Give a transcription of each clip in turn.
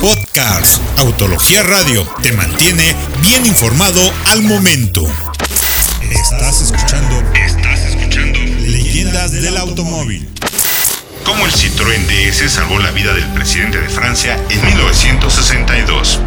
Podcast Autología Radio te mantiene bien informado al momento. Estás escuchando. Estás escuchando. Leyendas del automóvil. Cómo el Citroën DS salvó la vida del presidente de Francia en 1962.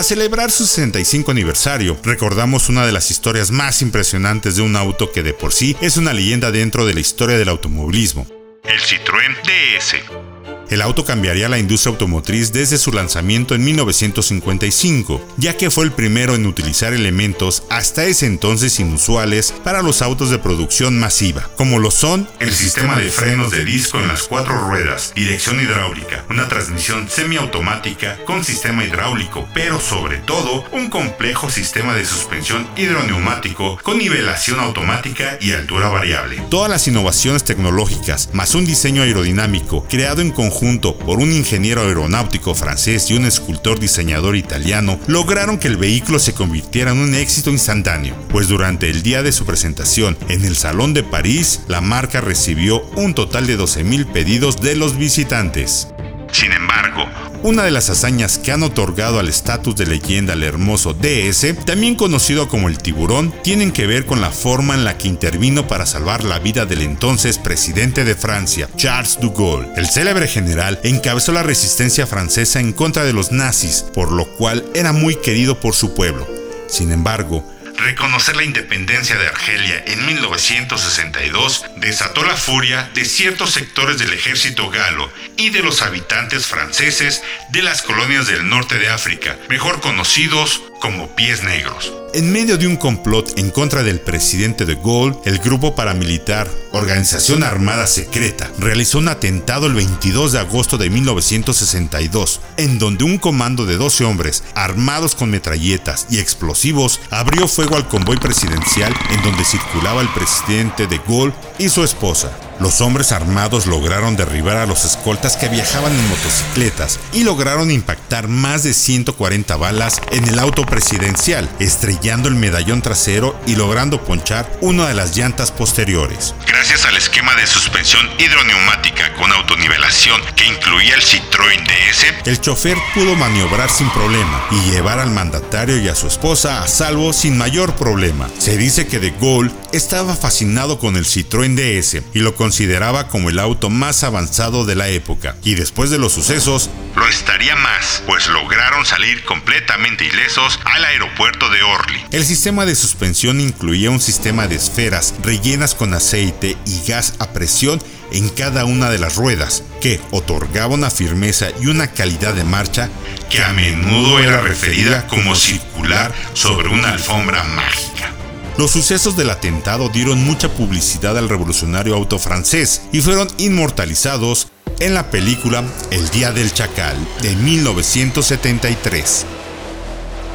Para celebrar su 65 aniversario, recordamos una de las historias más impresionantes de un auto que de por sí es una leyenda dentro de la historia del automovilismo. El Citroën DS. El auto cambiaría la industria automotriz desde su lanzamiento en 1955, ya que fue el primero en utilizar elementos hasta ese entonces inusuales para los autos de producción masiva, como lo son el sistema de frenos de disco en las cuatro ruedas, dirección hidráulica, una transmisión semiautomática con sistema hidráulico, pero sobre todo un complejo sistema de suspensión hidroneumático con nivelación automática y altura variable. Todas las innovaciones tecnológicas, más un diseño aerodinámico creado en conjunto junto por un ingeniero aeronáutico francés y un escultor diseñador italiano, lograron que el vehículo se convirtiera en un éxito instantáneo, pues durante el día de su presentación en el Salón de París, la marca recibió un total de 12.000 pedidos de los visitantes. Sin embargo, una de las hazañas que han otorgado al estatus de leyenda al hermoso DS, también conocido como el tiburón, tienen que ver con la forma en la que intervino para salvar la vida del entonces presidente de Francia, Charles de Gaulle. El célebre general encabezó la resistencia francesa en contra de los nazis, por lo cual era muy querido por su pueblo. Sin embargo, Reconocer la independencia de Argelia en 1962 desató la furia de ciertos sectores del ejército galo y de los habitantes franceses de las colonias del norte de África, mejor conocidos como pies negros. En medio de un complot en contra del presidente de Gaulle, el grupo paramilitar Organización Armada Secreta realizó un atentado el 22 de agosto de 1962, en donde un comando de 12 hombres armados con metralletas y explosivos abrió fuego al convoy presidencial en donde circulaba el presidente de Gaulle y su esposa. Los hombres armados lograron derribar a los escoltas que viajaban en motocicletas y lograron impactar más de 140 balas en el auto presidencial, estrellando el medallón trasero y logrando ponchar una de las llantas posteriores. Gracias al esquema de suspensión hidroneumática con autonivelación que incluía el Citroën DS, el chofer pudo maniobrar sin problema y llevar al mandatario y a su esposa a salvo sin mayor problema. Se dice que de Gaulle estaba fascinado con el Citroën DS y lo consideraba como el auto más avanzado de la época, y después de los sucesos, lo estaría más, pues lograron salir completamente ilesos al aeropuerto de Orly. El sistema de suspensión incluía un sistema de esferas rellenas con aceite y gas a presión en cada una de las ruedas, que otorgaba una firmeza y una calidad de marcha que a menudo era referida como circular sobre una alfombra mágica. Los sucesos del atentado dieron mucha publicidad al revolucionario auto francés y fueron inmortalizados en la película El Día del Chacal de 1973.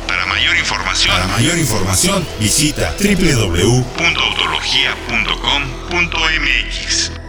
Para mayor información, Para mayor información visita www.autologia.com.mx.